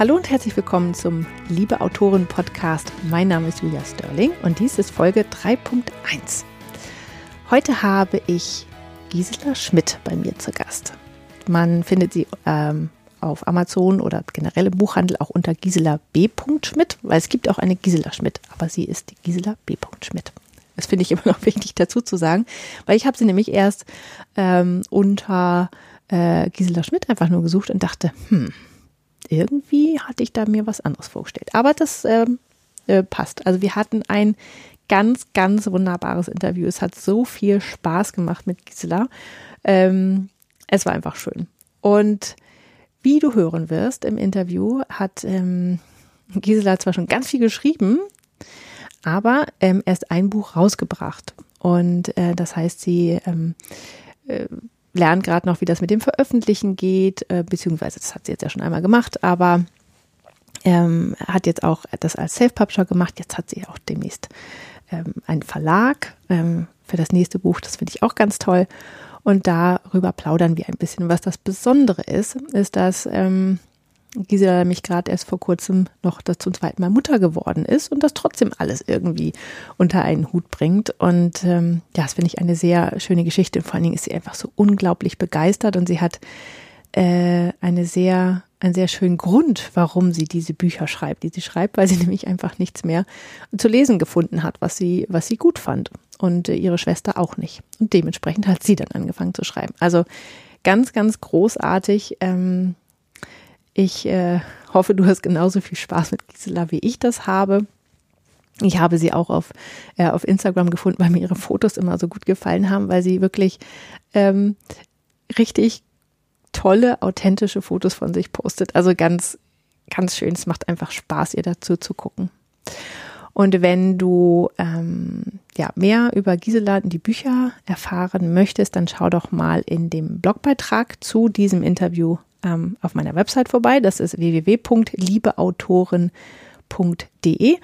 Hallo und herzlich willkommen zum Liebe Autoren Podcast. Mein Name ist Julia Sterling und dies ist Folge 3.1. Heute habe ich Gisela Schmidt bei mir zu Gast. Man findet sie ähm, auf Amazon oder generell im Buchhandel auch unter Gisela B. Schmidt, weil es gibt auch eine Gisela Schmidt, aber sie ist die Gisela B. Schmidt. Das finde ich immer noch wichtig dazu zu sagen, weil ich habe sie nämlich erst ähm, unter äh, Gisela Schmidt einfach nur gesucht und dachte, hm, irgendwie hatte ich da mir was anderes vorgestellt. Aber das ähm, äh, passt. Also wir hatten ein ganz, ganz wunderbares Interview. Es hat so viel Spaß gemacht mit Gisela. Ähm, es war einfach schön. Und wie du hören wirst im Interview, hat ähm, Gisela zwar schon ganz viel geschrieben, aber ähm, erst ein Buch rausgebracht. Und äh, das heißt, sie ähm, äh, lernt gerade noch, wie das mit dem Veröffentlichen geht, äh, beziehungsweise das hat sie jetzt ja schon einmal gemacht, aber ähm, hat jetzt auch das als Self-Publisher gemacht. Jetzt hat sie auch demnächst ähm, einen Verlag ähm, für das nächste Buch. Das finde ich auch ganz toll. Und darüber plaudern wir ein bisschen. Was das Besondere ist, ist, dass ähm, Gisela nämlich gerade erst vor kurzem noch das zum zweiten Mal Mutter geworden ist und das trotzdem alles irgendwie unter einen Hut bringt. Und ähm, ja, das finde ich eine sehr schöne Geschichte. Und vor allen Dingen ist sie einfach so unglaublich begeistert und sie hat äh, eine sehr, einen sehr schönen Grund, warum sie diese Bücher schreibt, die sie schreibt, weil sie nämlich einfach nichts mehr zu lesen gefunden hat, was sie, was sie gut fand. Und äh, ihre Schwester auch nicht. Und dementsprechend hat sie dann angefangen zu schreiben. Also ganz, ganz großartig. Ähm, ich äh, hoffe, du hast genauso viel Spaß mit Gisela, wie ich das habe. Ich habe sie auch auf, äh, auf Instagram gefunden, weil mir ihre Fotos immer so gut gefallen haben, weil sie wirklich ähm, richtig tolle, authentische Fotos von sich postet. Also ganz, ganz schön. Es macht einfach Spaß, ihr dazu zu gucken. Und wenn du ähm, ja, mehr über Gisela und die Bücher erfahren möchtest, dann schau doch mal in dem Blogbeitrag zu diesem Interview ähm, auf meiner Website vorbei. Das ist www.liebeautoren.de.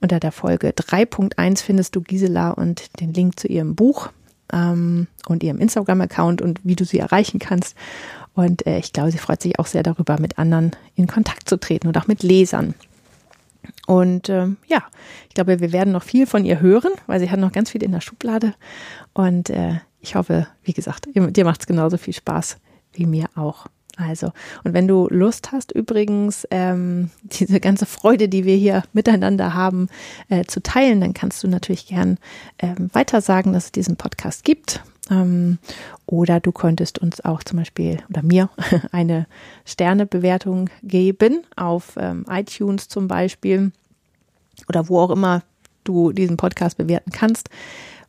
Unter der Folge 3.1 findest du Gisela und den Link zu ihrem Buch ähm, und ihrem Instagram-Account und wie du sie erreichen kannst. Und äh, ich glaube, sie freut sich auch sehr darüber, mit anderen in Kontakt zu treten und auch mit Lesern. Und ähm, ja, ich glaube, wir werden noch viel von ihr hören, weil sie hat noch ganz viel in der Schublade. Und äh, ich hoffe, wie gesagt, dir macht es genauso viel Spaß wie mir auch. Also, und wenn du Lust hast, übrigens ähm, diese ganze Freude, die wir hier miteinander haben, äh, zu teilen, dann kannst du natürlich gern ähm, weiter sagen, dass es diesen Podcast gibt. Ähm, oder du könntest uns auch zum Beispiel oder mir eine Sternebewertung geben auf ähm, iTunes zum Beispiel oder wo auch immer du diesen Podcast bewerten kannst,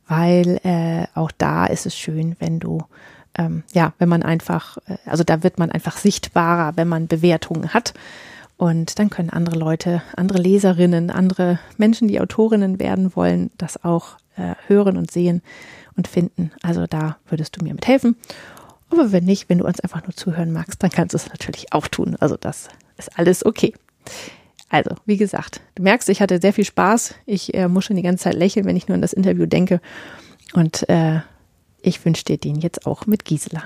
weil äh, auch da ist es schön, wenn du ähm, ja, wenn man einfach, äh, also da wird man einfach sichtbarer, wenn man Bewertungen hat. Und dann können andere Leute, andere Leserinnen, andere Menschen, die Autorinnen werden wollen, das auch äh, hören und sehen und finden. Also da würdest du mir mithelfen. Aber wenn nicht, wenn du uns einfach nur zuhören magst, dann kannst du es natürlich auch tun. Also das ist alles okay. Also, wie gesagt, du merkst, ich hatte sehr viel Spaß. Ich äh, muss schon die ganze Zeit lächeln, wenn ich nur an das Interview denke. Und äh, ich wünsche dir den jetzt auch mit Gisela.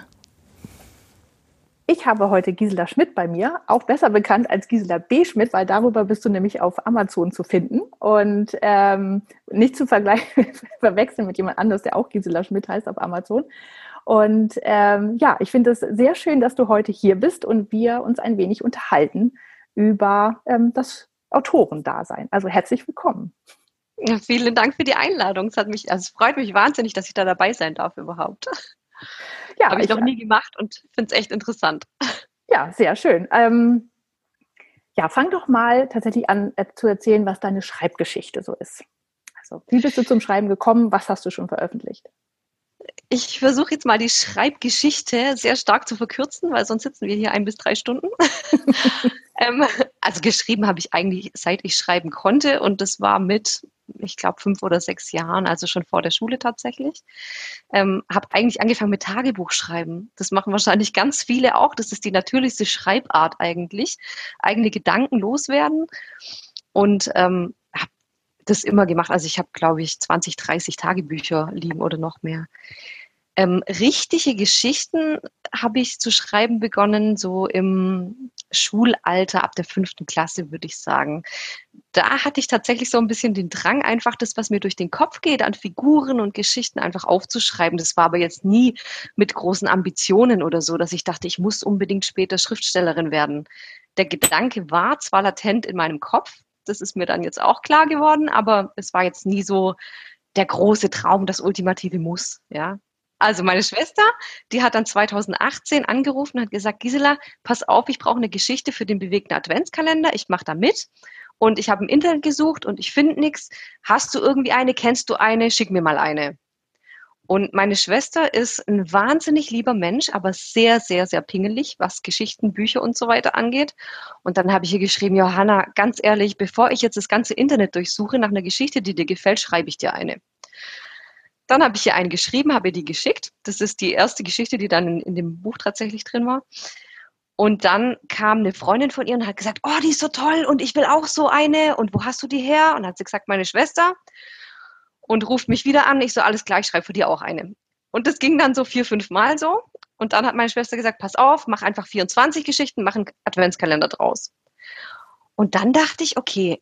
Ich habe heute Gisela Schmidt bei mir, auch besser bekannt als Gisela B. Schmidt, weil darüber bist du nämlich auf Amazon zu finden und ähm, nicht zu verwechseln mit jemand anderes, der auch Gisela Schmidt heißt auf Amazon. Und ähm, ja, ich finde es sehr schön, dass du heute hier bist und wir uns ein wenig unterhalten über ähm, das Autorendasein. Also herzlich willkommen. Ja, vielen Dank für die Einladung. Es hat mich, also es freut mich wahnsinnig, dass ich da dabei sein darf überhaupt. Ja, habe ich, ich noch nie gemacht und finde es echt interessant. Ja, sehr schön. Ähm, ja, fang doch mal tatsächlich an äh, zu erzählen, was deine Schreibgeschichte so ist. Also, wie bist du zum Schreiben gekommen? Was hast du schon veröffentlicht? Ich versuche jetzt mal die Schreibgeschichte sehr stark zu verkürzen, weil sonst sitzen wir hier ein bis drei Stunden. ähm, also geschrieben habe ich eigentlich, seit ich schreiben konnte und das war mit, ich glaube, fünf oder sechs Jahren, also schon vor der Schule tatsächlich. Ähm, habe eigentlich angefangen mit Tagebuchschreiben. Das machen wahrscheinlich ganz viele auch. Das ist die natürlichste Schreibart eigentlich. Eigene Gedanken loswerden. Und ähm, habe das immer gemacht. Also ich habe, glaube ich, 20, 30 Tagebücher liegen oder noch mehr. Ähm, richtige Geschichten habe ich zu schreiben begonnen, so im Schulalter, ab der fünften Klasse, würde ich sagen. Da hatte ich tatsächlich so ein bisschen den Drang, einfach das, was mir durch den Kopf geht, an Figuren und Geschichten einfach aufzuschreiben. Das war aber jetzt nie mit großen Ambitionen oder so, dass ich dachte, ich muss unbedingt später Schriftstellerin werden. Der Gedanke war zwar latent in meinem Kopf, das ist mir dann jetzt auch klar geworden, aber es war jetzt nie so der große Traum, das ultimative Muss, ja. Also meine Schwester, die hat dann 2018 angerufen und hat gesagt, Gisela, pass auf, ich brauche eine Geschichte für den bewegten Adventskalender. Ich mache da mit. Und ich habe im Internet gesucht und ich finde nichts. Hast du irgendwie eine? Kennst du eine? Schick mir mal eine. Und meine Schwester ist ein wahnsinnig lieber Mensch, aber sehr, sehr, sehr pingelig, was Geschichten, Bücher und so weiter angeht. Und dann habe ich ihr geschrieben, Johanna, ganz ehrlich, bevor ich jetzt das ganze Internet durchsuche nach einer Geschichte, die dir gefällt, schreibe ich dir eine. Dann habe ich ihr einen geschrieben, habe ihr die geschickt. Das ist die erste Geschichte, die dann in, in dem Buch tatsächlich drin war. Und dann kam eine Freundin von ihr und hat gesagt, oh, die ist so toll und ich will auch so eine. Und wo hast du die her? Und hat sie gesagt, meine Schwester. Und ruft mich wieder an. Ich so, alles gleich, schreibe für die auch eine. Und das ging dann so vier, fünf Mal so. Und dann hat meine Schwester gesagt, pass auf, mach einfach 24 Geschichten, mach einen Adventskalender draus. Und dann dachte ich, okay,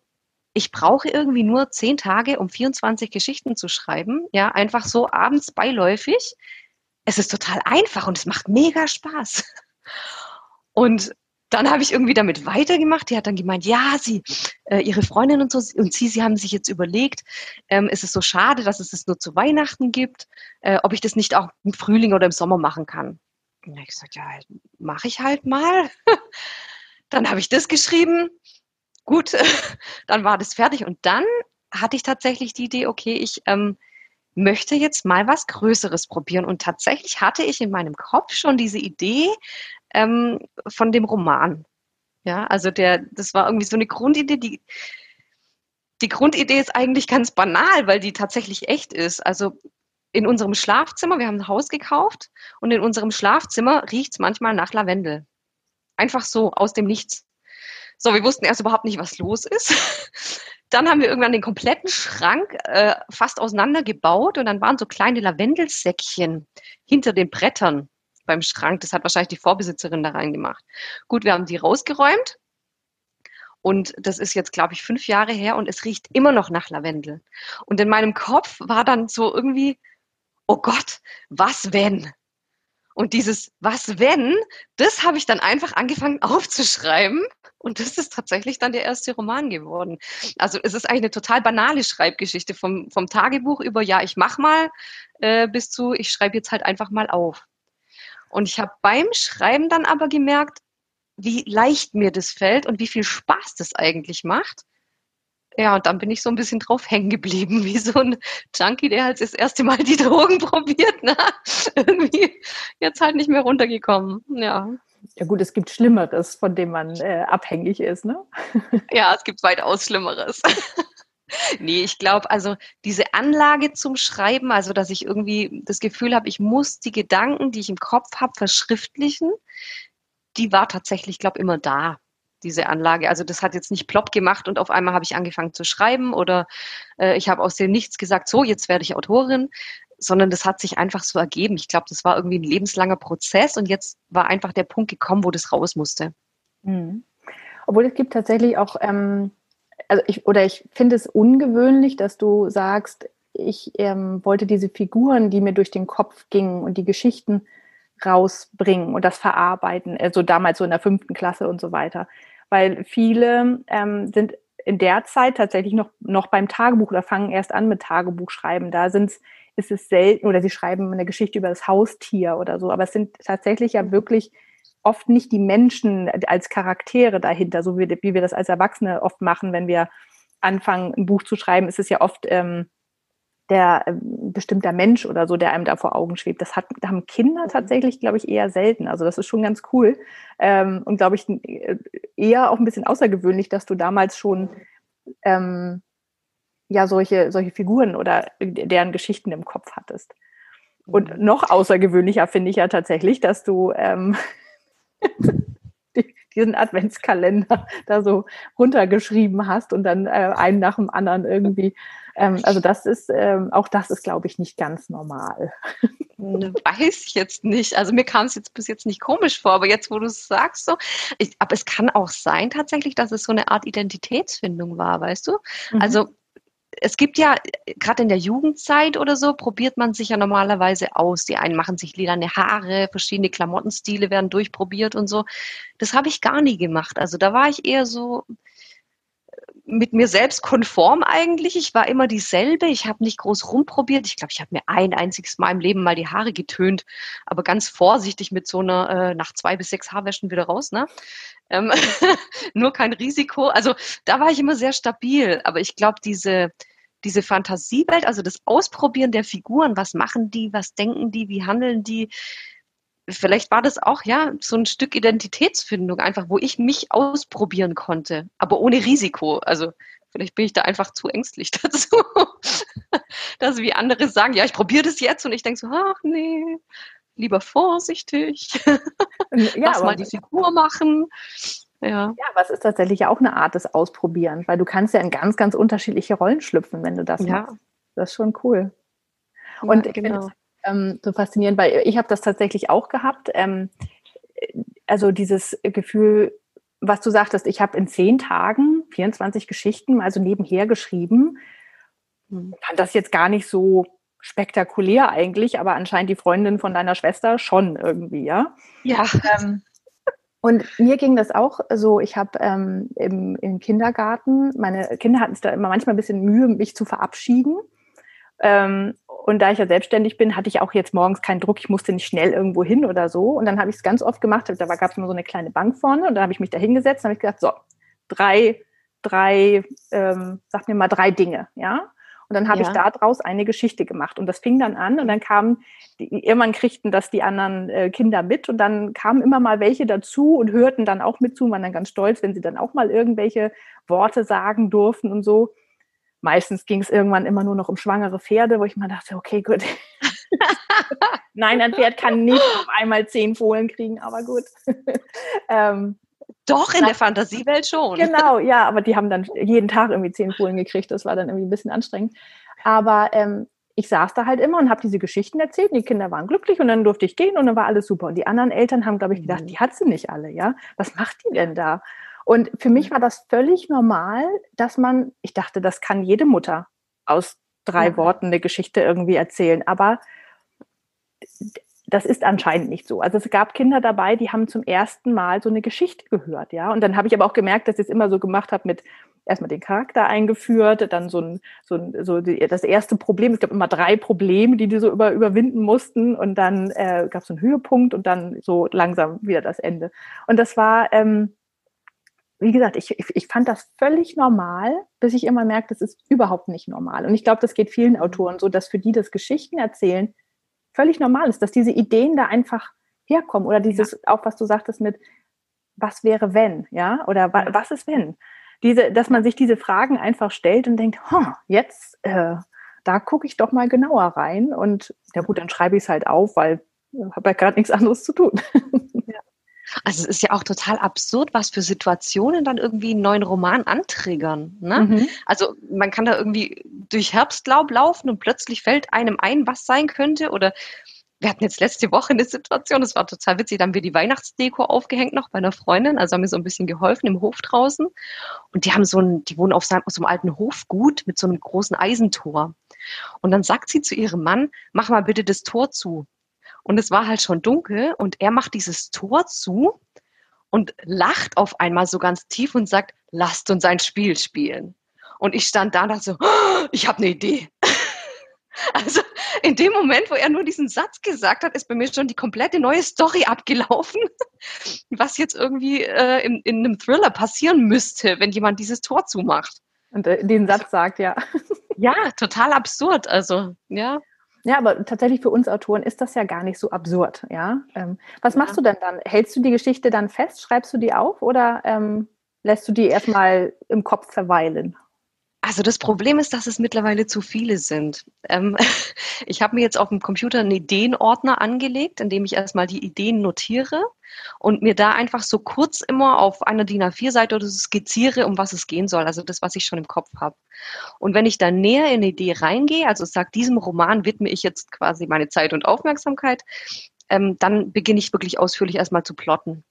ich brauche irgendwie nur zehn Tage, um 24 Geschichten zu schreiben. Ja, einfach so abends beiläufig. Es ist total einfach und es macht mega Spaß. Und dann habe ich irgendwie damit weitergemacht. Die hat dann gemeint, ja, sie, äh, ihre Freundin und so und sie, sie haben sich jetzt überlegt, ähm, ist es so schade, dass es es nur zu Weihnachten gibt, äh, ob ich das nicht auch im Frühling oder im Sommer machen kann. Und ich gesagt, ja, mache ich halt mal. dann habe ich das geschrieben gut, dann war das fertig. Und dann hatte ich tatsächlich die Idee, okay, ich ähm, möchte jetzt mal was Größeres probieren. Und tatsächlich hatte ich in meinem Kopf schon diese Idee ähm, von dem Roman. Ja, also der, das war irgendwie so eine Grundidee, die, die Grundidee ist eigentlich ganz banal, weil die tatsächlich echt ist. Also in unserem Schlafzimmer, wir haben ein Haus gekauft und in unserem Schlafzimmer riecht es manchmal nach Lavendel. Einfach so, aus dem Nichts. So, wir wussten erst überhaupt nicht, was los ist. Dann haben wir irgendwann den kompletten Schrank äh, fast auseinandergebaut und dann waren so kleine Lavendelsäckchen hinter den Brettern beim Schrank. Das hat wahrscheinlich die Vorbesitzerin da reingemacht. Gut, wir haben die rausgeräumt und das ist jetzt, glaube ich, fünf Jahre her und es riecht immer noch nach Lavendel. Und in meinem Kopf war dann so irgendwie, oh Gott, was wenn? Und dieses Was wenn, das habe ich dann einfach angefangen aufzuschreiben. Und das ist tatsächlich dann der erste Roman geworden. Also es ist eigentlich eine total banale Schreibgeschichte vom, vom Tagebuch über, ja, ich mach mal, äh, bis zu, ich schreibe jetzt halt einfach mal auf. Und ich habe beim Schreiben dann aber gemerkt, wie leicht mir das fällt und wie viel Spaß das eigentlich macht. Ja, und dann bin ich so ein bisschen drauf hängen geblieben, wie so ein Junkie, der halt das erste Mal die Drogen probiert. Ne? Irgendwie jetzt halt nicht mehr runtergekommen. Ja. Ja gut, es gibt Schlimmeres, von dem man äh, abhängig ist, ne? Ja, es gibt weitaus Schlimmeres. nee, ich glaube, also diese Anlage zum Schreiben, also dass ich irgendwie das Gefühl habe, ich muss die Gedanken, die ich im Kopf habe, verschriftlichen, die war tatsächlich, glaube immer da diese Anlage. Also das hat jetzt nicht plopp gemacht und auf einmal habe ich angefangen zu schreiben oder äh, ich habe aus dem Nichts gesagt, so, jetzt werde ich Autorin, sondern das hat sich einfach so ergeben. Ich glaube, das war irgendwie ein lebenslanger Prozess und jetzt war einfach der Punkt gekommen, wo das raus musste. Mhm. Obwohl es gibt tatsächlich auch, ähm, also ich, oder ich finde es ungewöhnlich, dass du sagst, ich ähm, wollte diese Figuren, die mir durch den Kopf gingen und die Geschichten rausbringen und das verarbeiten, also damals so in der fünften Klasse und so weiter weil viele ähm, sind in der Zeit tatsächlich noch, noch beim Tagebuch oder fangen erst an mit Tagebuchschreiben. Da sind's, ist es selten oder sie schreiben eine Geschichte über das Haustier oder so, aber es sind tatsächlich ja wirklich oft nicht die Menschen als Charaktere dahinter, so wie, wie wir das als Erwachsene oft machen, wenn wir anfangen, ein Buch zu schreiben, ist es ja oft ähm, der äh, bestimmter Mensch oder so, der einem da vor Augen schwebt. Das hat, haben Kinder mhm. tatsächlich, glaube ich, eher selten. Also das ist schon ganz cool. Ähm, und glaube ich, äh, eher auch ein bisschen außergewöhnlich, dass du damals schon ähm, ja solche, solche Figuren oder deren Geschichten im Kopf hattest. Und mhm. noch außergewöhnlicher finde ich ja tatsächlich, dass du ähm, diesen Adventskalender da so runtergeschrieben hast und dann äh, einen nach dem anderen irgendwie. Ähm, also das ist, ähm, auch das ist, glaube ich, nicht ganz normal. Ne, weiß ich jetzt nicht. Also mir kam es jetzt bis jetzt nicht komisch vor, aber jetzt, wo du es sagst, so. Ich, aber es kann auch sein tatsächlich, dass es so eine Art Identitätsfindung war, weißt du? Mhm. Also es gibt ja, gerade in der Jugendzeit oder so, probiert man sich ja normalerweise aus. Die einen machen sich lilane Haare, verschiedene Klamottenstile werden durchprobiert und so. Das habe ich gar nie gemacht. Also da war ich eher so, mit mir selbst konform eigentlich. Ich war immer dieselbe. Ich habe nicht groß rumprobiert. Ich glaube, ich habe mir ein einziges Mal im Leben mal die Haare getönt, aber ganz vorsichtig mit so einer äh, nach zwei bis sechs Haarwäschen wieder raus. Ne? Ähm, nur kein Risiko. Also da war ich immer sehr stabil. Aber ich glaube, diese diese Fantasiewelt, also das Ausprobieren der Figuren, was machen die, was denken die, wie handeln die, vielleicht war das auch ja so ein Stück Identitätsfindung einfach, wo ich mich ausprobieren konnte, aber ohne Risiko. Also vielleicht bin ich da einfach zu ängstlich dazu, dass wie andere sagen, ja, ich probiere das jetzt und ich denke so, ach nee, lieber vorsichtig, ja, lass mal die Figur machen. Ja. ja, aber es ist tatsächlich auch eine Art des Ausprobierens, weil du kannst ja in ganz, ganz unterschiedliche Rollen schlüpfen, wenn du das ja. machst. Das ist schon cool. Und ja, genau ähm, so faszinierend, weil ich habe das tatsächlich auch gehabt. Ähm, also dieses Gefühl, was du sagtest, ich habe in zehn Tagen 24 Geschichten, also nebenher geschrieben. Hm. Fand das jetzt gar nicht so spektakulär eigentlich, aber anscheinend die Freundin von deiner Schwester schon irgendwie, ja? Ja. Ähm, und mir ging das auch so, ich habe ähm, im, im Kindergarten, meine Kinder hatten es da immer manchmal ein bisschen Mühe, mich zu verabschieden. Ähm, und da ich ja selbstständig bin, hatte ich auch jetzt morgens keinen Druck. Ich musste nicht schnell irgendwo hin oder so. Und dann habe ich es ganz oft gemacht. Da gab es immer so eine kleine Bank vorne und da habe ich mich da hingesetzt und habe ich gesagt, so, drei, drei, ähm, sag mir mal drei Dinge, ja. Und dann habe ja. ich daraus eine Geschichte gemacht. Und das fing dann an und dann kamen, die, irgendwann kriegten das die anderen äh, Kinder mit und dann kamen immer mal welche dazu und hörten dann auch mit zu, waren dann ganz stolz, wenn sie dann auch mal irgendwelche Worte sagen durften und so meistens ging es irgendwann immer nur noch um schwangere Pferde, wo ich mir dachte, okay, gut. Nein, ein Pferd kann nicht auf einmal zehn Fohlen kriegen, aber gut. ähm, Doch, in der Fantasiewelt schon. Genau, ja, aber die haben dann jeden Tag irgendwie zehn Fohlen gekriegt. Das war dann irgendwie ein bisschen anstrengend. Aber ähm, ich saß da halt immer und habe diese Geschichten erzählt. Und die Kinder waren glücklich und dann durfte ich gehen und dann war alles super. Und die anderen Eltern haben, glaube ich, gedacht, mhm. die hat sie nicht alle, ja. Was macht die denn da? Und für mich war das völlig normal, dass man, ich dachte, das kann jede Mutter aus drei ja. Worten eine Geschichte irgendwie erzählen. Aber das ist anscheinend nicht so. Also es gab Kinder dabei, die haben zum ersten Mal so eine Geschichte gehört, ja. Und dann habe ich aber auch gemerkt, dass ich es immer so gemacht habe mit erstmal den Charakter eingeführt, dann so ein, so, ein, so die, das erste Problem. Es gab immer drei Probleme, die die so über, überwinden mussten. Und dann äh, gab es so einen Höhepunkt und dann so langsam wieder das Ende. Und das war ähm, wie gesagt, ich, ich fand das völlig normal, bis ich immer merke, das ist überhaupt nicht normal. Und ich glaube, das geht vielen mhm. Autoren so, dass für die das Geschichten erzählen völlig normal ist, dass diese Ideen da einfach herkommen oder dieses, ja. auch was du sagtest mit, was wäre wenn, ja, oder wa, was ist wenn? Diese, dass man sich diese Fragen einfach stellt und denkt, huh, jetzt, äh, da gucke ich doch mal genauer rein und ja gut, dann schreibe ich es halt auf, weil ich äh, habe ja gerade nichts anderes zu tun. Also es ist ja auch total absurd, was für Situationen dann irgendwie einen neuen Roman antriggern. Ne? Mhm. Also man kann da irgendwie durch Herbstlaub laufen und plötzlich fällt einem ein, was sein könnte. Oder wir hatten jetzt letzte Woche eine Situation, das war total witzig, da haben wir die Weihnachtsdeko aufgehängt noch bei einer Freundin, also haben wir so ein bisschen geholfen im Hof draußen. Und die haben so ein, die wohnen auf so einem alten Hofgut mit so einem großen Eisentor. Und dann sagt sie zu ihrem Mann, mach mal bitte das Tor zu. Und es war halt schon dunkel und er macht dieses Tor zu und lacht auf einmal so ganz tief und sagt, lasst uns ein Spiel spielen. Und ich stand da und dachte so, oh, ich habe eine Idee. Also in dem Moment, wo er nur diesen Satz gesagt hat, ist bei mir schon die komplette neue Story abgelaufen, was jetzt irgendwie äh, in, in einem Thriller passieren müsste, wenn jemand dieses Tor zumacht. Und äh, den Satz sagt, ja. Ja, total absurd. Also, ja. Ja, aber tatsächlich für uns Autoren ist das ja gar nicht so absurd, ja. Ähm, was machst du denn dann? Hältst du die Geschichte dann fest? Schreibst du die auf oder ähm, lässt du die erstmal im Kopf verweilen? Also das Problem ist, dass es mittlerweile zu viele sind. Ähm, ich habe mir jetzt auf dem Computer einen Ideenordner angelegt, in dem ich erstmal die Ideen notiere und mir da einfach so kurz immer auf einer DIN A4-Seite oder so skizziere, um was es gehen soll, also das, was ich schon im Kopf habe. Und wenn ich dann näher in eine Idee reingehe, also sage, diesem Roman widme ich jetzt quasi meine Zeit und Aufmerksamkeit, ähm, dann beginne ich wirklich ausführlich erstmal zu plotten.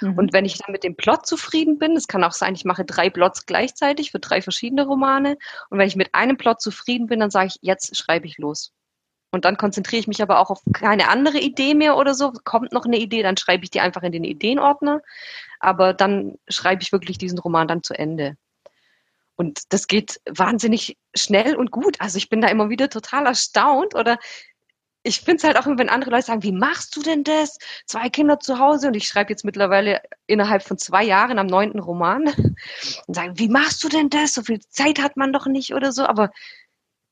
Mhm. Und wenn ich dann mit dem Plot zufrieden bin, es kann auch sein, ich mache drei Plots gleichzeitig für drei verschiedene Romane. Und wenn ich mit einem Plot zufrieden bin, dann sage ich, jetzt schreibe ich los. Und dann konzentriere ich mich aber auch auf keine andere Idee mehr oder so. Kommt noch eine Idee, dann schreibe ich die einfach in den Ideenordner. Aber dann schreibe ich wirklich diesen Roman dann zu Ende. Und das geht wahnsinnig schnell und gut. Also ich bin da immer wieder total erstaunt oder ich finde es halt auch, wenn andere Leute sagen, wie machst du denn das? Zwei Kinder zu Hause und ich schreibe jetzt mittlerweile innerhalb von zwei Jahren am neunten Roman und sagen, wie machst du denn das? So viel Zeit hat man doch nicht oder so, aber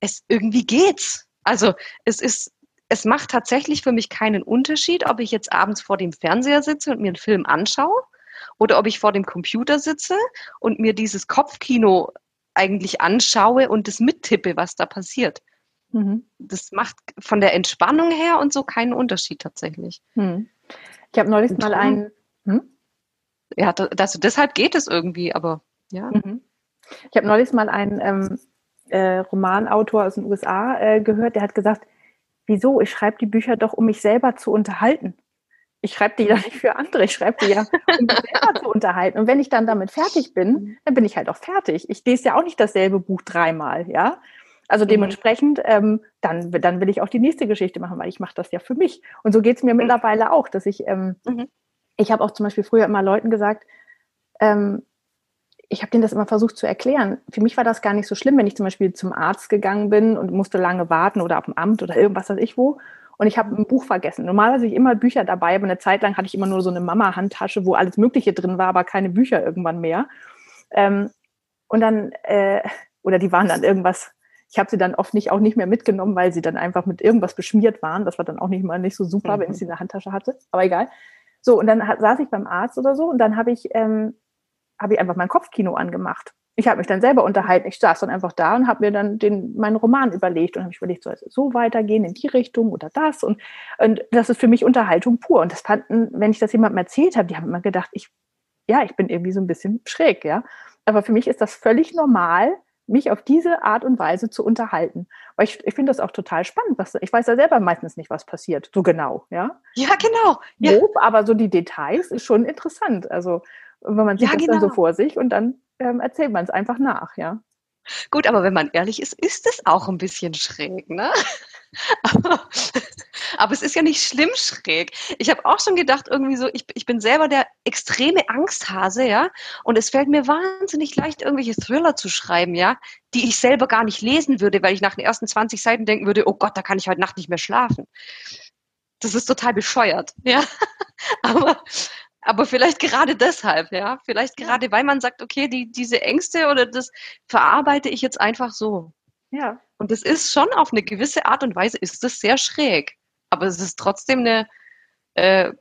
es irgendwie geht's. Also es ist, es macht tatsächlich für mich keinen Unterschied, ob ich jetzt abends vor dem Fernseher sitze und mir einen Film anschaue oder ob ich vor dem Computer sitze und mir dieses Kopfkino eigentlich anschaue und das mittippe, was da passiert. Mhm. Das macht von der Entspannung her und so keinen Unterschied tatsächlich. Mhm. Ich habe neulich mal einen. Hm? Ja, das, deshalb geht es irgendwie, aber ja. Mhm. Ich habe neulich mal einen ähm, äh, Romanautor aus den USA äh, gehört, der hat gesagt, wieso, ich schreibe die Bücher doch, um mich selber zu unterhalten. Ich schreibe die ja nicht für andere, ich schreibe die ja, um mich selber zu unterhalten. Und wenn ich dann damit fertig bin, mhm. dann bin ich halt auch fertig. Ich lese ja auch nicht dasselbe Buch dreimal, ja. Also mhm. dementsprechend, ähm, dann, dann will ich auch die nächste Geschichte machen, weil ich mache das ja für mich. Und so geht es mir mhm. mittlerweile auch, dass ich, ähm, mhm. ich habe auch zum Beispiel früher immer Leuten gesagt, ähm, ich habe denen das immer versucht zu erklären. Für mich war das gar nicht so schlimm, wenn ich zum Beispiel zum Arzt gegangen bin und musste lange warten oder auf dem Amt oder irgendwas weiß ich wo. Und ich habe ein Buch vergessen. Normalerweise ich immer Bücher dabei, aber eine Zeit lang hatte ich immer nur so eine Mama-Handtasche, wo alles Mögliche drin war, aber keine Bücher irgendwann mehr. Ähm, und dann, äh, oder die waren dann irgendwas ich habe sie dann oft nicht auch nicht mehr mitgenommen, weil sie dann einfach mit irgendwas beschmiert waren. Das war dann auch nicht mal nicht so super, mhm. wenn ich sie in der Handtasche hatte. Aber egal. So, und dann saß ich beim Arzt oder so und dann habe ich, ähm, hab ich einfach mein Kopfkino angemacht. Ich habe mich dann selber unterhalten. Ich saß dann einfach da und habe mir dann den, meinen Roman überlegt und habe ich überlegt, soll es so weitergehen in die Richtung oder das? Und, und das ist für mich Unterhaltung pur. Und das fanden, wenn ich das jemandem erzählt habe, die haben immer gedacht, ich, ja, ich bin irgendwie so ein bisschen schräg, ja. Aber für mich ist das völlig normal, mich auf diese Art und Weise zu unterhalten. Weil ich, ich finde das auch total spannend. Was, ich weiß ja selber meistens nicht, was passiert, so genau, ja. Ja, genau. Ja. Grob, aber so die Details ist schon interessant. Also wenn man sieht ja, das genau. dann so genau. vor sich und dann ähm, erzählt man es einfach nach, ja. Gut, aber wenn man ehrlich ist, ist es auch ein bisschen schräg, ne? Aber, es ist ja nicht schlimm schräg. Ich habe auch schon gedacht, irgendwie so, ich, ich bin selber der extreme Angsthase, ja. Und es fällt mir wahnsinnig leicht, irgendwelche Thriller zu schreiben, ja, die ich selber gar nicht lesen würde, weil ich nach den ersten 20 Seiten denken würde, oh Gott, da kann ich heute Nacht nicht mehr schlafen. Das ist total bescheuert, ja. Aber, aber vielleicht gerade deshalb, ja. Vielleicht gerade, weil man sagt, okay, die, diese Ängste oder das verarbeite ich jetzt einfach so. Ja. Und es ist schon auf eine gewisse Art und Weise ist das sehr schräg. Aber es ist trotzdem eine äh,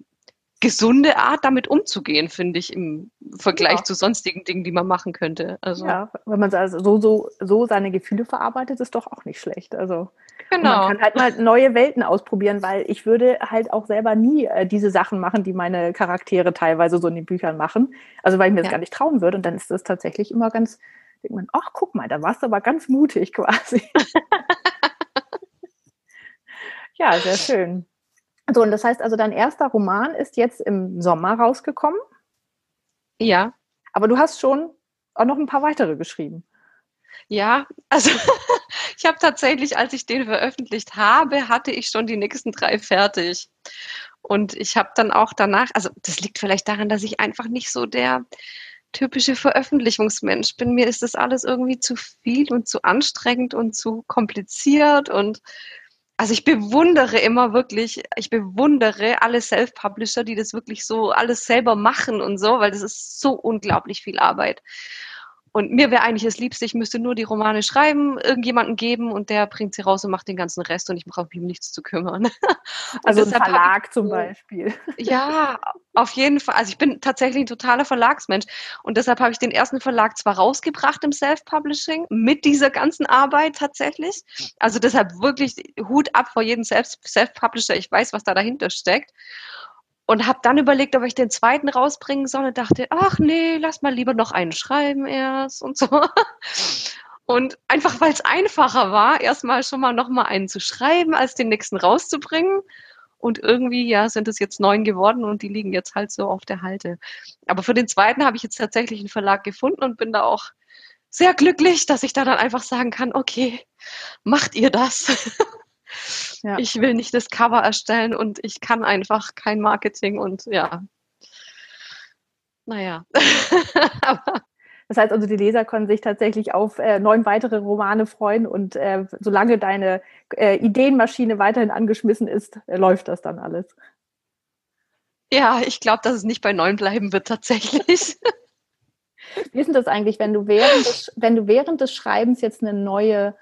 gesunde Art, damit umzugehen, finde ich, im Vergleich ja. zu sonstigen Dingen, die man machen könnte. Also, ja, wenn man also so, so, so seine Gefühle verarbeitet, ist doch auch nicht schlecht. Also genau. man kann halt mal neue Welten ausprobieren, weil ich würde halt auch selber nie äh, diese Sachen machen, die meine Charaktere teilweise so in den Büchern machen. Also weil ich mir ja. das gar nicht trauen würde. Und dann ist das tatsächlich immer ganz denkt man, ach, guck mal, da warst du aber ganz mutig quasi. ja, sehr schön. So, und das heißt also, dein erster Roman ist jetzt im Sommer rausgekommen? Ja. Aber du hast schon auch noch ein paar weitere geschrieben. Ja, also ich habe tatsächlich, als ich den veröffentlicht habe, hatte ich schon die nächsten drei fertig. Und ich habe dann auch danach, also das liegt vielleicht daran, dass ich einfach nicht so der typische Veröffentlichungsmensch bin. Mir ist das alles irgendwie zu viel und zu anstrengend und zu kompliziert und also ich bewundere immer wirklich, ich bewundere alle Self-Publisher, die das wirklich so alles selber machen und so, weil das ist so unglaublich viel Arbeit. Und mir wäre eigentlich das Liebste, ich müsste nur die Romane schreiben, irgendjemanden geben und der bringt sie raus und macht den ganzen Rest und ich brauche mich um nichts zu kümmern. also ein Verlag ich, zum Beispiel. Ja, auf jeden Fall. Also ich bin tatsächlich ein totaler Verlagsmensch und deshalb habe ich den ersten Verlag zwar rausgebracht im Self-Publishing mit dieser ganzen Arbeit tatsächlich. Also deshalb wirklich Hut ab vor jedem Self-Publisher. Ich weiß, was da dahinter steckt und habe dann überlegt, ob ich den zweiten rausbringen soll und dachte, ach nee, lass mal lieber noch einen schreiben erst und so. Und einfach weil es einfacher war, erstmal schon mal noch mal einen zu schreiben, als den nächsten rauszubringen. Und irgendwie, ja, sind es jetzt neun geworden und die liegen jetzt halt so auf der Halte. Aber für den zweiten habe ich jetzt tatsächlich einen Verlag gefunden und bin da auch sehr glücklich, dass ich da dann einfach sagen kann, okay, macht ihr das. Ja. Ich will nicht das Cover erstellen und ich kann einfach kein Marketing und ja. Naja. Das heißt also, die Leser können sich tatsächlich auf äh, neun weitere Romane freuen und äh, solange deine äh, Ideenmaschine weiterhin angeschmissen ist, äh, läuft das dann alles. Ja, ich glaube, dass es nicht bei neun bleiben wird tatsächlich. Wie ist denn das eigentlich, wenn du während des, wenn du während des Schreibens jetzt eine neue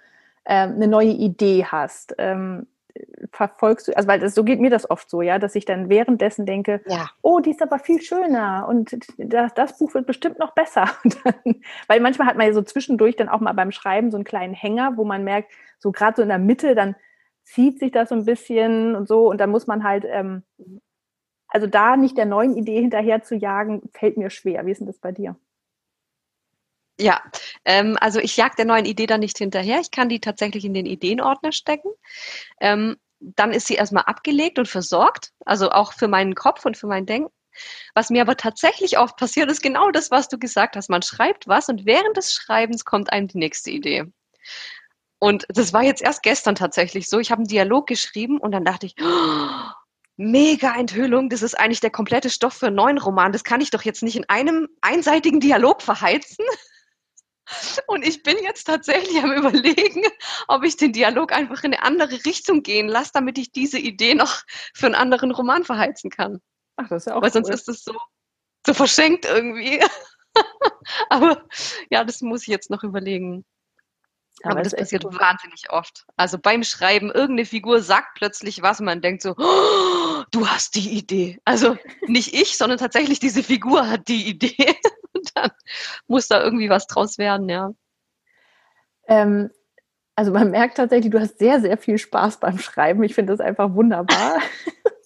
eine neue Idee hast, ähm, verfolgst du, also weil das, so geht mir das oft so, ja, dass ich dann währenddessen denke, ja. oh, die ist aber viel schöner und das, das Buch wird bestimmt noch besser. Dann, weil manchmal hat man ja so zwischendurch dann auch mal beim Schreiben so einen kleinen Hänger, wo man merkt, so gerade so in der Mitte, dann zieht sich das so ein bisschen und so und dann muss man halt, ähm, also da nicht der neuen Idee hinterher zu jagen, fällt mir schwer. Wie ist denn das bei dir? Ja, ähm, also ich jag der neuen Idee dann nicht hinterher. Ich kann die tatsächlich in den Ideenordner stecken. Ähm, dann ist sie erstmal abgelegt und versorgt, also auch für meinen Kopf und für mein Denken. Was mir aber tatsächlich oft passiert, ist genau das, was du gesagt hast. Man schreibt was und während des Schreibens kommt einem die nächste Idee. Und das war jetzt erst gestern tatsächlich so. Ich habe einen Dialog geschrieben und dann dachte ich, oh, mega Enthüllung, das ist eigentlich der komplette Stoff für einen neuen Roman. Das kann ich doch jetzt nicht in einem einseitigen Dialog verheizen. Und ich bin jetzt tatsächlich am Überlegen, ob ich den Dialog einfach in eine andere Richtung gehen lasse, damit ich diese Idee noch für einen anderen Roman verheizen kann. Ach, das ist ja auch Weil sonst ist es so, so verschenkt irgendwie. Aber ja, das muss ich jetzt noch überlegen. Aber, Aber das, das passiert wahnsinnig oft. Also beim Schreiben, irgendeine Figur sagt plötzlich was und man denkt so, oh, du hast die Idee. Also nicht ich, sondern tatsächlich diese Figur hat die Idee. Dann muss da irgendwie was draus werden, ja. Ähm, also man merkt tatsächlich, du hast sehr, sehr viel Spaß beim Schreiben. Ich finde das einfach wunderbar.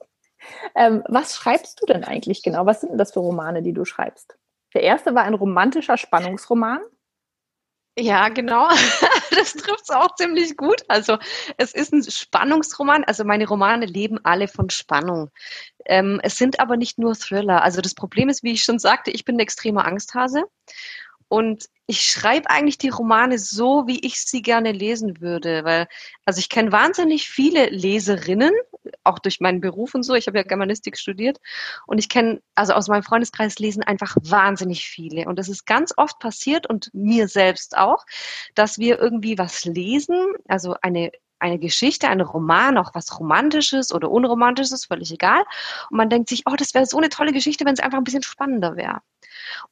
ähm, was schreibst du denn eigentlich genau? Was sind denn das für Romane, die du schreibst? Der erste war ein romantischer Spannungsroman. Ja, genau. Das trifft es auch ziemlich gut. Also es ist ein Spannungsroman. Also meine Romane leben alle von Spannung. Ähm, es sind aber nicht nur Thriller. Also das Problem ist, wie ich schon sagte, ich bin ein extremer Angsthase. Und ich schreibe eigentlich die Romane so, wie ich sie gerne lesen würde, weil, also ich kenne wahnsinnig viele Leserinnen, auch durch meinen Beruf und so. Ich habe ja Germanistik studiert und ich kenne, also aus meinem Freundeskreis lesen einfach wahnsinnig viele. Und es ist ganz oft passiert und mir selbst auch, dass wir irgendwie was lesen, also eine eine Geschichte, ein Roman, auch was Romantisches oder Unromantisches, völlig egal. Und man denkt sich, oh, das wäre so eine tolle Geschichte, wenn es einfach ein bisschen spannender wäre.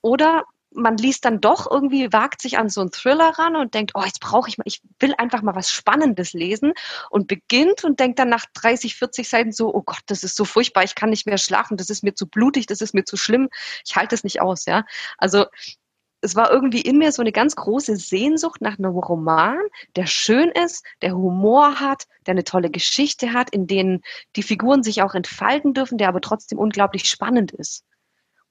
Oder man liest dann doch irgendwie, wagt sich an so einen Thriller ran und denkt, oh, jetzt brauche ich mal, ich will einfach mal was Spannendes lesen und beginnt und denkt dann nach 30, 40 Seiten so, oh Gott, das ist so furchtbar, ich kann nicht mehr schlafen, das ist mir zu blutig, das ist mir zu schlimm, ich halte es nicht aus, ja. Also es war irgendwie in mir so eine ganz große Sehnsucht nach einem Roman, der schön ist, der Humor hat, der eine tolle Geschichte hat, in denen die Figuren sich auch entfalten dürfen, der aber trotzdem unglaublich spannend ist.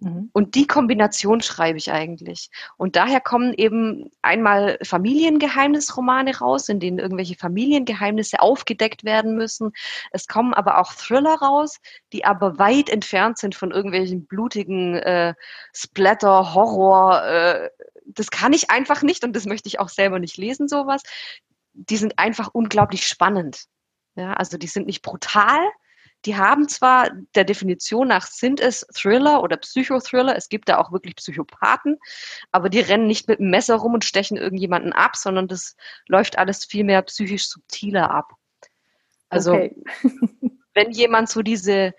Mhm. Und die Kombination schreibe ich eigentlich. Und daher kommen eben einmal Familiengeheimnisromane raus, in denen irgendwelche Familiengeheimnisse aufgedeckt werden müssen. Es kommen aber auch Thriller raus, die aber weit entfernt sind von irgendwelchen blutigen äh, Splatter, Horror. Äh, das kann ich einfach nicht und das möchte ich auch selber nicht lesen, sowas. Die sind einfach unglaublich spannend. Ja, also die sind nicht brutal, die haben zwar der Definition nach sind es Thriller oder Psychothriller, es gibt da auch wirklich Psychopathen, aber die rennen nicht mit einem Messer rum und stechen irgendjemanden ab, sondern das läuft alles viel mehr psychisch subtiler ab. Also okay. wenn jemand so diese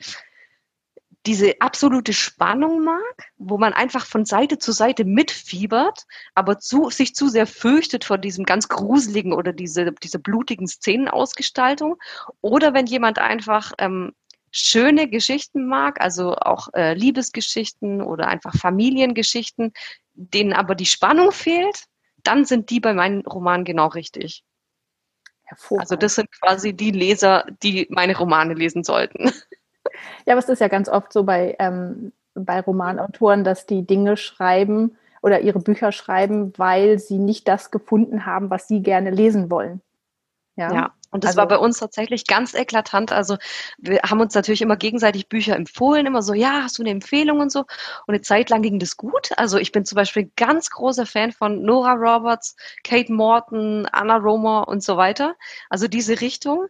diese absolute Spannung mag, wo man einfach von Seite zu Seite mitfiebert, aber zu, sich zu sehr fürchtet vor diesem ganz gruseligen oder diese, diese blutigen Szenenausgestaltung. Oder wenn jemand einfach ähm, schöne Geschichten mag, also auch äh, Liebesgeschichten oder einfach Familiengeschichten, denen aber die Spannung fehlt, dann sind die bei meinen Romanen genau richtig. Also das sind quasi die Leser, die meine Romane lesen sollten. Ja, aber es ist ja ganz oft so bei, ähm, bei Romanautoren, dass die Dinge schreiben oder ihre Bücher schreiben, weil sie nicht das gefunden haben, was sie gerne lesen wollen. Ja. ja. Und das also, war bei uns tatsächlich ganz eklatant. Also wir haben uns natürlich immer gegenseitig Bücher empfohlen, immer so, ja, hast du eine Empfehlung und so. Und eine Zeit lang ging das gut. Also ich bin zum Beispiel ganz großer Fan von Nora Roberts, Kate Morton, Anna Romer und so weiter. Also diese Richtung.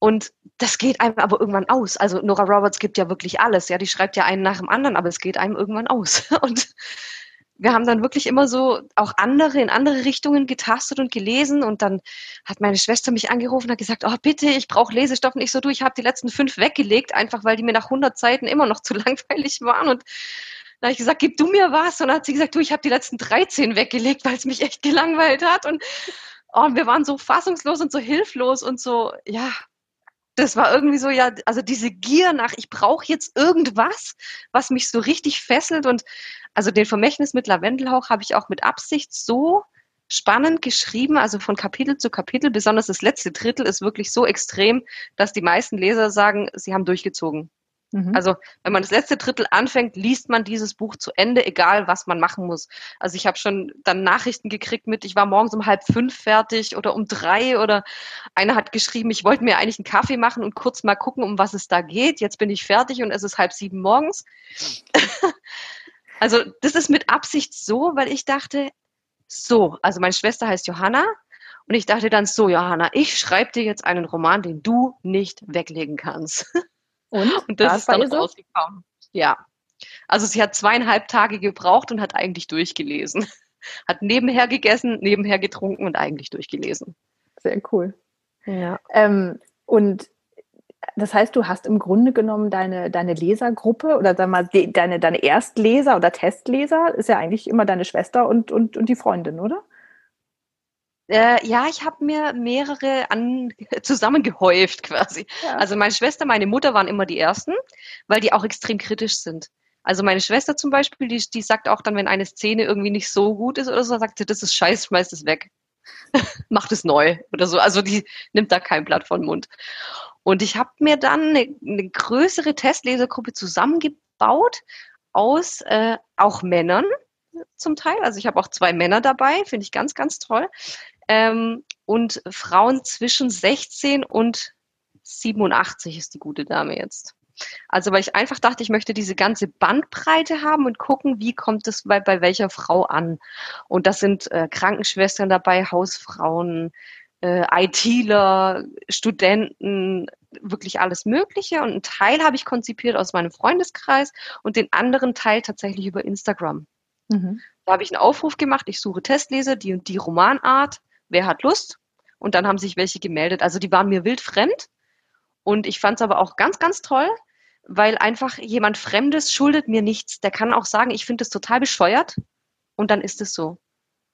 Und das geht einem aber irgendwann aus. Also Nora Roberts gibt ja wirklich alles. Ja, die schreibt ja einen nach dem anderen, aber es geht einem irgendwann aus. Und wir haben dann wirklich immer so auch andere in andere Richtungen getastet und gelesen. Und dann hat meine Schwester mich angerufen und hat gesagt, oh bitte, ich brauche Lesestoff. Und ich so, du, ich habe die letzten fünf weggelegt, einfach weil die mir nach 100 Seiten immer noch zu langweilig waren. Und da habe ich gesagt, gib du mir was. Und dann hat sie gesagt, du, ich habe die letzten 13 weggelegt, weil es mich echt gelangweilt hat. Und oh, wir waren so fassungslos und so hilflos und so, ja, das war irgendwie so, ja, also diese Gier nach, ich brauche jetzt irgendwas, was mich so richtig fesselt. Und also den Vermächtnis mit Lavendelhauch habe ich auch mit Absicht so spannend geschrieben, also von Kapitel zu Kapitel. Besonders das letzte Drittel ist wirklich so extrem, dass die meisten Leser sagen, sie haben durchgezogen. Mhm. Also wenn man das letzte Drittel anfängt, liest man dieses Buch zu Ende, egal was man machen muss. Also ich habe schon dann Nachrichten gekriegt mit, ich war morgens um halb fünf fertig oder um drei oder einer hat geschrieben, ich wollte mir eigentlich einen Kaffee machen und kurz mal gucken, um was es da geht. Jetzt bin ich fertig und es ist halb sieben morgens. also das ist mit Absicht so, weil ich dachte, so, also meine Schwester heißt Johanna und ich dachte dann so, Johanna, ich schreibe dir jetzt einen Roman, den du nicht weglegen kannst. Und, und das ist dann so? rausgekommen. Ja. Also sie hat zweieinhalb Tage gebraucht und hat eigentlich durchgelesen. Hat nebenher gegessen, nebenher getrunken und eigentlich durchgelesen. Sehr cool. Ja. Ähm, und das heißt, du hast im Grunde genommen deine, deine Lesergruppe oder sag mal, deine, deine Erstleser oder Testleser ist ja eigentlich immer deine Schwester und, und, und die Freundin, oder? Äh, ja, ich habe mir mehrere an, zusammengehäuft quasi. Ja. Also meine Schwester, meine Mutter waren immer die Ersten, weil die auch extrem kritisch sind. Also meine Schwester zum Beispiel, die, die sagt auch dann, wenn eine Szene irgendwie nicht so gut ist oder so, sagt sie, das ist scheiß, schmeißt es weg. Macht es neu oder so. Also die nimmt da kein Blatt von Mund. Und ich habe mir dann eine, eine größere Testlesergruppe zusammengebaut aus äh, auch Männern zum Teil. Also ich habe auch zwei Männer dabei, finde ich ganz, ganz toll ähm, und Frauen zwischen 16 und 87 ist die gute Dame jetzt. Also weil ich einfach dachte, ich möchte diese ganze Bandbreite haben und gucken, wie kommt es bei, bei welcher Frau an. Und das sind äh, Krankenschwestern dabei, Hausfrauen, äh, ITler, Studenten, wirklich alles Mögliche. Und einen Teil habe ich konzipiert aus meinem Freundeskreis und den anderen Teil tatsächlich über Instagram. Mhm. Da habe ich einen Aufruf gemacht, ich suche Testleser, die und die Romanart wer hat Lust? Und dann haben sich welche gemeldet. Also die waren mir wild fremd. Und ich fand es aber auch ganz, ganz toll, weil einfach jemand Fremdes schuldet mir nichts. Der kann auch sagen, ich finde es total bescheuert. Und dann ist es so.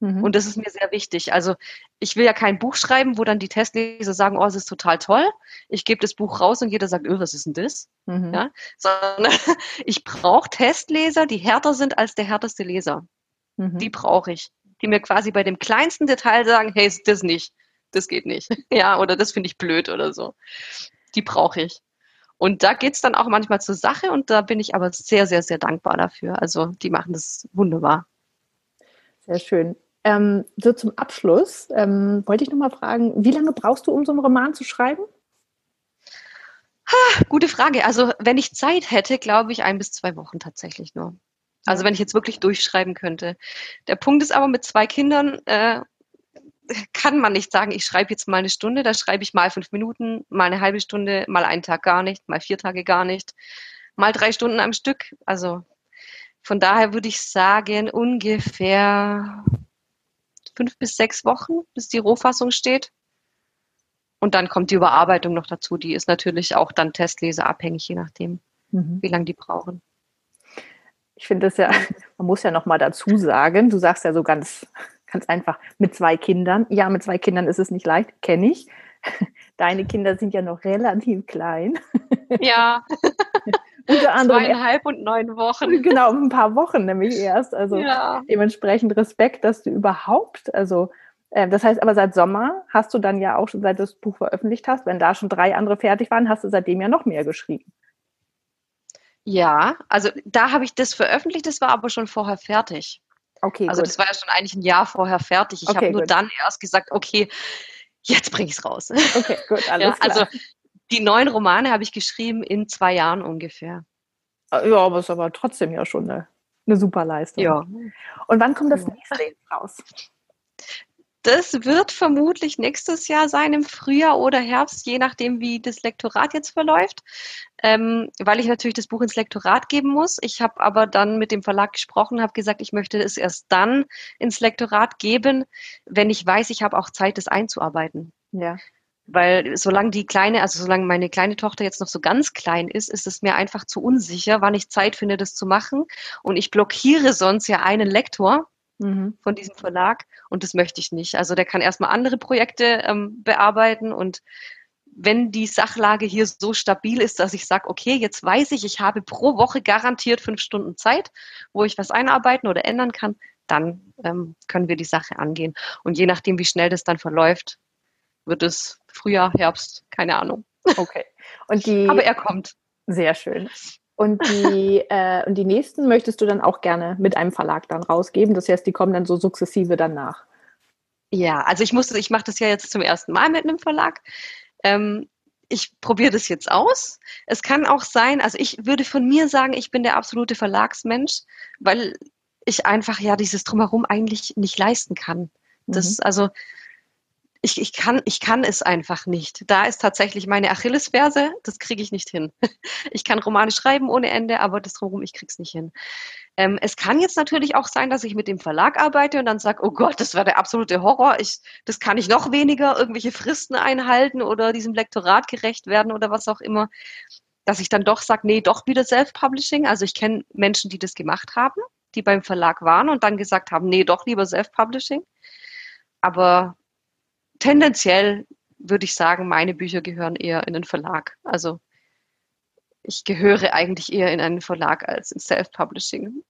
Mhm. Und das ist mir sehr wichtig. Also ich will ja kein Buch schreiben, wo dann die Testleser sagen, oh, es ist total toll. Ich gebe das Buch raus und jeder sagt, öh, was ist denn das? Mhm. Ja? Sondern ich brauche Testleser, die härter sind als der härteste Leser. Mhm. Die brauche ich die mir quasi bei dem kleinsten Detail sagen, hey, das nicht, das geht nicht. Ja, oder das finde ich blöd oder so. Die brauche ich. Und da geht es dann auch manchmal zur Sache und da bin ich aber sehr, sehr, sehr dankbar dafür. Also die machen das wunderbar. Sehr schön. Ähm, so zum Abschluss ähm, wollte ich nochmal fragen, wie lange brauchst du, um so einen Roman zu schreiben? Ha, gute Frage. Also wenn ich Zeit hätte, glaube ich ein bis zwei Wochen tatsächlich nur. Also wenn ich jetzt wirklich durchschreiben könnte. Der Punkt ist aber mit zwei Kindern, äh, kann man nicht sagen, ich schreibe jetzt mal eine Stunde, da schreibe ich mal fünf Minuten, mal eine halbe Stunde, mal einen Tag gar nicht, mal vier Tage gar nicht, mal drei Stunden am Stück. Also von daher würde ich sagen, ungefähr fünf bis sechs Wochen, bis die Rohfassung steht. Und dann kommt die Überarbeitung noch dazu. Die ist natürlich auch dann testleserabhängig, je nachdem. mhm. wie lange die brauchen. Ich finde das ja, man muss ja noch mal dazu sagen, du sagst ja so ganz, ganz einfach, mit zwei Kindern. Ja, mit zwei Kindern ist es nicht leicht, kenne ich. Deine Kinder sind ja noch relativ klein. Ja. Unter anderem Zweieinhalb und neun Wochen. Genau, ein paar Wochen nämlich erst. Also ja. dementsprechend Respekt, dass du überhaupt, also äh, das heißt aber seit Sommer hast du dann ja auch schon, seit du das Buch veröffentlicht hast, wenn da schon drei andere fertig waren, hast du seitdem ja noch mehr geschrieben. Ja, also da habe ich das veröffentlicht, das war aber schon vorher fertig. Okay. Also gut. das war ja schon eigentlich ein Jahr vorher fertig. Ich okay, habe nur gut. dann erst gesagt, okay, jetzt bringe ich es raus. Okay, gut, alles ja, klar. Also die neun Romane habe ich geschrieben in zwei Jahren ungefähr. Ah, ja, aber es ist aber trotzdem ja schon eine, eine super Leistung. Ja. Und wann kommt das nächste raus? Das wird vermutlich nächstes Jahr sein, im Frühjahr oder Herbst, je nachdem, wie das Lektorat jetzt verläuft, ähm, weil ich natürlich das Buch ins Lektorat geben muss. Ich habe aber dann mit dem Verlag gesprochen, habe gesagt, ich möchte es erst dann ins Lektorat geben, wenn ich weiß, ich habe auch Zeit, das einzuarbeiten. Ja. Weil solange die kleine, also solange meine kleine Tochter jetzt noch so ganz klein ist, ist es mir einfach zu unsicher, wann ich Zeit finde, das zu machen. Und ich blockiere sonst ja einen Lektor, mhm. von diesem Verlag und das möchte ich nicht. Also der kann erstmal andere Projekte ähm, bearbeiten und wenn die Sachlage hier so stabil ist, dass ich sage, okay, jetzt weiß ich, ich habe pro Woche garantiert fünf Stunden Zeit, wo ich was einarbeiten oder ändern kann, dann ähm, können wir die Sache angehen. Und je nachdem, wie schnell das dann verläuft, wird es Frühjahr, Herbst, keine Ahnung. Okay. Und die, Aber er kommt. Sehr schön. Und die, äh, und die nächsten möchtest du dann auch gerne mit einem Verlag dann rausgeben. Das heißt, die kommen dann so sukzessive danach. Ja, also ich musste, ich mache das ja jetzt zum ersten Mal mit einem Verlag. Ähm, ich probiere das jetzt aus. Es kann auch sein, also ich würde von mir sagen, ich bin der absolute Verlagsmensch, weil ich einfach ja dieses Drumherum eigentlich nicht leisten kann. Das, mhm. also ich, ich, kann, ich kann es einfach nicht. Da ist tatsächlich meine Achillesferse, das kriege ich nicht hin. Ich kann Romane schreiben ohne Ende, aber das drumherum, ich kriege es nicht hin. Ähm, es kann jetzt natürlich auch sein, dass ich mit dem Verlag arbeite und dann sage, oh Gott, das wäre der absolute Horror. Ich, das kann ich noch weniger, irgendwelche Fristen einhalten oder diesem Lektorat gerecht werden oder was auch immer. Dass ich dann doch sage, nee, doch wieder Self-Publishing. Also ich kenne Menschen, die das gemacht haben, die beim Verlag waren und dann gesagt haben, nee, doch lieber Self-Publishing. Aber tendenziell würde ich sagen, meine Bücher gehören eher in den Verlag. Also ich gehöre eigentlich eher in einen Verlag als in Self-Publishing.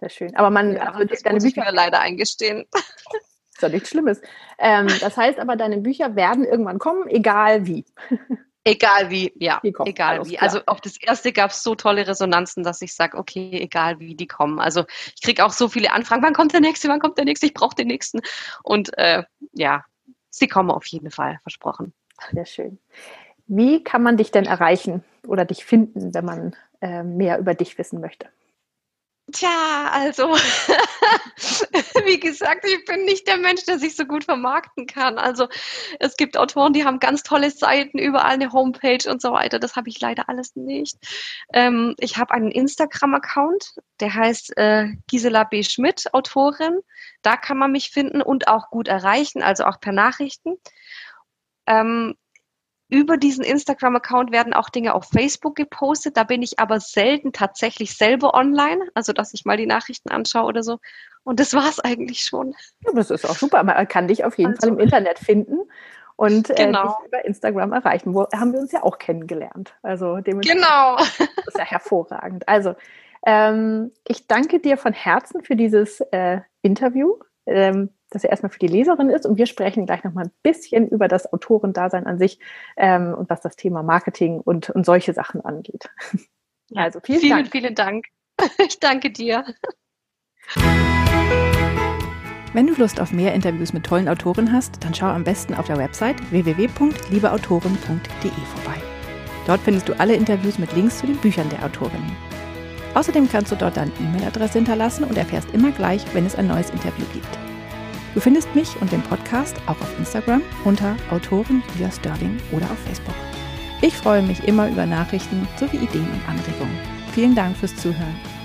Sehr schön. Aber man, ja, also das deine muss Bücher ich mir leider eingestehen. Ist doch nichts Schlimmes. Ähm, das heißt aber, deine Bücher werden irgendwann kommen, egal wie. Egal wie, ja, egal wie. Klar. Also auf das erste gab es so tolle Resonanzen, dass ich sage, okay, egal wie die kommen. Also ich kriege auch so viele Anfragen, wann kommt der nächste, wann kommt der nächste, ich brauche den nächsten. Und äh, ja, sie kommen auf jeden Fall, versprochen. Sehr schön. Wie kann man dich denn erreichen oder dich finden, wenn man äh, mehr über dich wissen möchte? Tja, also, wie gesagt, ich bin nicht der Mensch, der sich so gut vermarkten kann. Also, es gibt Autoren, die haben ganz tolle Seiten, überall eine Homepage und so weiter. Das habe ich leider alles nicht. Ähm, ich habe einen Instagram-Account, der heißt äh, Gisela B. Schmidt, Autorin. Da kann man mich finden und auch gut erreichen, also auch per Nachrichten. Ähm, über diesen Instagram-Account werden auch Dinge auf Facebook gepostet. Da bin ich aber selten tatsächlich selber online, also dass ich mal die Nachrichten anschaue oder so. Und das war es eigentlich schon. Ja, das ist auch super. Man kann dich auf jeden also, Fall im Internet finden und äh, genau. dich über Instagram erreichen. Wo haben wir uns ja auch kennengelernt. Also genau. Das ist ja hervorragend. Also ähm, ich danke dir von Herzen für dieses äh, Interview. Ähm, dass er erstmal für die Leserin ist und wir sprechen gleich nochmal ein bisschen über das Autorendasein an sich ähm, und was das Thema Marketing und, und solche Sachen angeht. Ja, also vielen, vielen Dank. Vielen Dank. Ich danke dir. Wenn du Lust auf mehr Interviews mit tollen Autoren hast, dann schau am besten auf der Website www.liebeautoren.de vorbei. Dort findest du alle Interviews mit Links zu den Büchern der Autorinnen. Außerdem kannst du dort deine E-Mail-Adresse hinterlassen und erfährst immer gleich, wenn es ein neues Interview gibt. Du findest mich und den Podcast auch auf Instagram unter Autorin Julia Sterling oder auf Facebook. Ich freue mich immer über Nachrichten sowie Ideen und Anregungen. Vielen Dank fürs Zuhören.